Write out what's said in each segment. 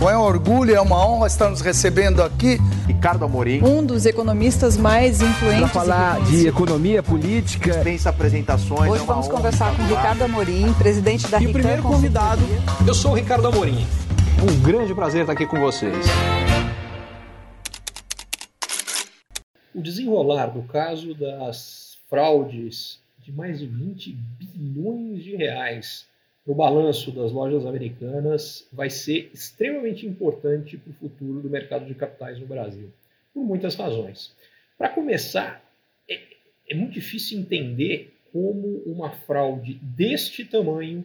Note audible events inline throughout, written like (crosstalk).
Bom, é um orgulho, é uma honra estar nos recebendo aqui. Ricardo Amorim. Um dos economistas mais influentes. Para falar de economia política. Dispensa apresentações. Hoje é vamos conversar com Ricardo Amorim, presidente da E o primeiro convidado, eu sou o Ricardo Amorim. Um grande prazer estar aqui com vocês. O desenrolar do caso das fraudes de mais de 20 bilhões de reais no balanço das lojas americanas vai ser extremamente importante para o futuro do mercado de capitais no Brasil, por muitas razões. Para começar, é, é, muito difícil entender como uma fraude deste tamanho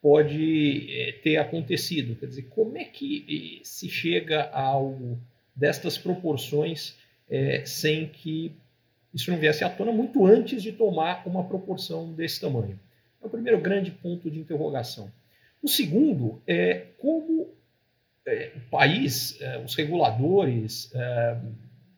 pode é, ter acontecido. Quer dizer, como é que é, se chega a algo destas proporções é, sem que isso não viesse à tona muito antes de tomar uma proporção desse tamanho? É o primeiro grande ponto de interrogação. O segundo é como é, o país, é, os reguladores, é,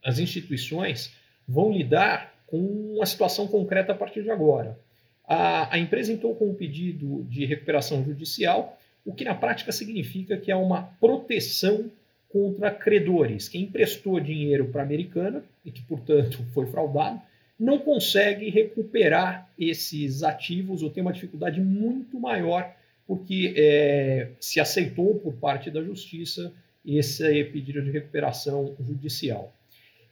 as instituições vão lidar com a situação concreta a partir de agora. A, a empresa entrou com um pedido de recuperação judicial, o que na prática significa que há uma proteção contra credores. Quem emprestou dinheiro para a americana e que, portanto, (laughs) foi fraudado, não consegue recuperar esses ativos ou tem uma dificuldade muito maior porque é, se aceitou por parte da justiça esse pedido de recuperação judicial.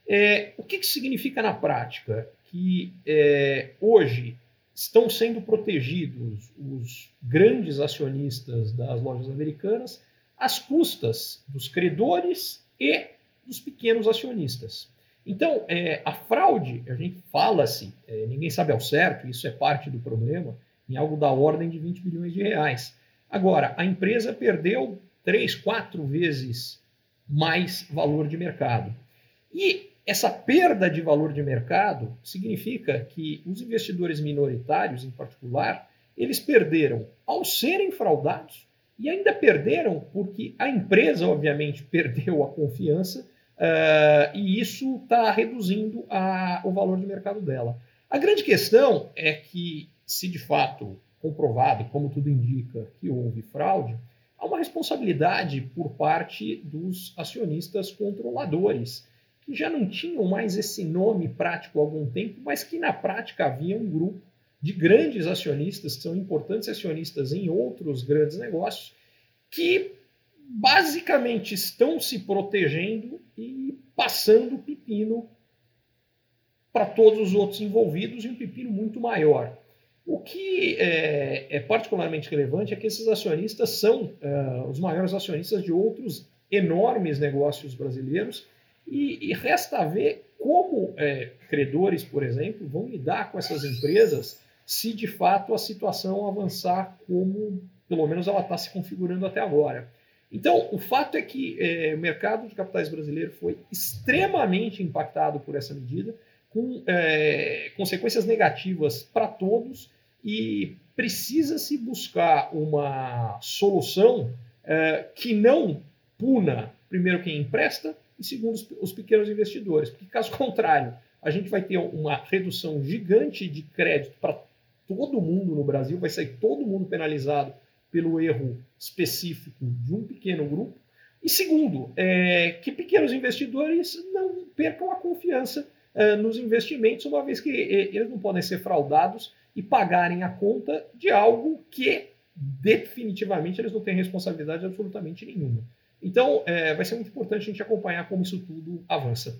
É, o que, que significa na prática? Que é, hoje estão sendo protegidos os grandes acionistas das lojas americanas às custas dos credores e dos pequenos acionistas. Então, é, a fraude, a gente fala-se, é, ninguém sabe ao certo, isso é parte do problema, em algo da ordem de 20 bilhões de reais. Agora, a empresa perdeu três, quatro vezes mais valor de mercado. E essa perda de valor de mercado significa que os investidores minoritários, em particular, eles perderam ao serem fraudados e ainda perderam porque a empresa, obviamente, (laughs) perdeu a confiança Uh, e isso está reduzindo a, o valor de mercado dela. A grande questão é que, se de fato comprovado, como tudo indica, que houve fraude, há uma responsabilidade por parte dos acionistas controladores, que já não tinham mais esse nome prático há algum tempo, mas que na prática havia um grupo de grandes acionistas, que são importantes acionistas em outros grandes negócios, que basicamente estão se protegendo e passando pepino para todos os outros envolvidos e um pepino muito maior. O que é, é particularmente relevante é que esses acionistas são uh, os maiores acionistas de outros enormes negócios brasileiros e, e resta ver como é, credores, por exemplo, vão lidar com essas empresas se de fato a situação avançar como, pelo menos, ela está se configurando até agora. Então, o fato é que é, o mercado de capitais brasileiro foi extremamente impactado por essa medida, com é, consequências negativas para todos, e precisa-se buscar uma solução é, que não puna, primeiro, quem empresta, e segundo, os, os pequenos investidores, porque, caso contrário, a gente vai ter uma redução gigante de crédito para todo mundo no Brasil, vai sair todo mundo penalizado pelo erro específico de um pequeno grupo. E segundo, é, que pequenos investidores não percam a confiança é, nos investimentos, uma vez que é, eles não podem ser fraudados e pagarem a conta de algo que definitivamente eles não têm responsabilidade absolutamente nenhuma. Então, é, vai ser muito importante a gente acompanhar como isso tudo avança.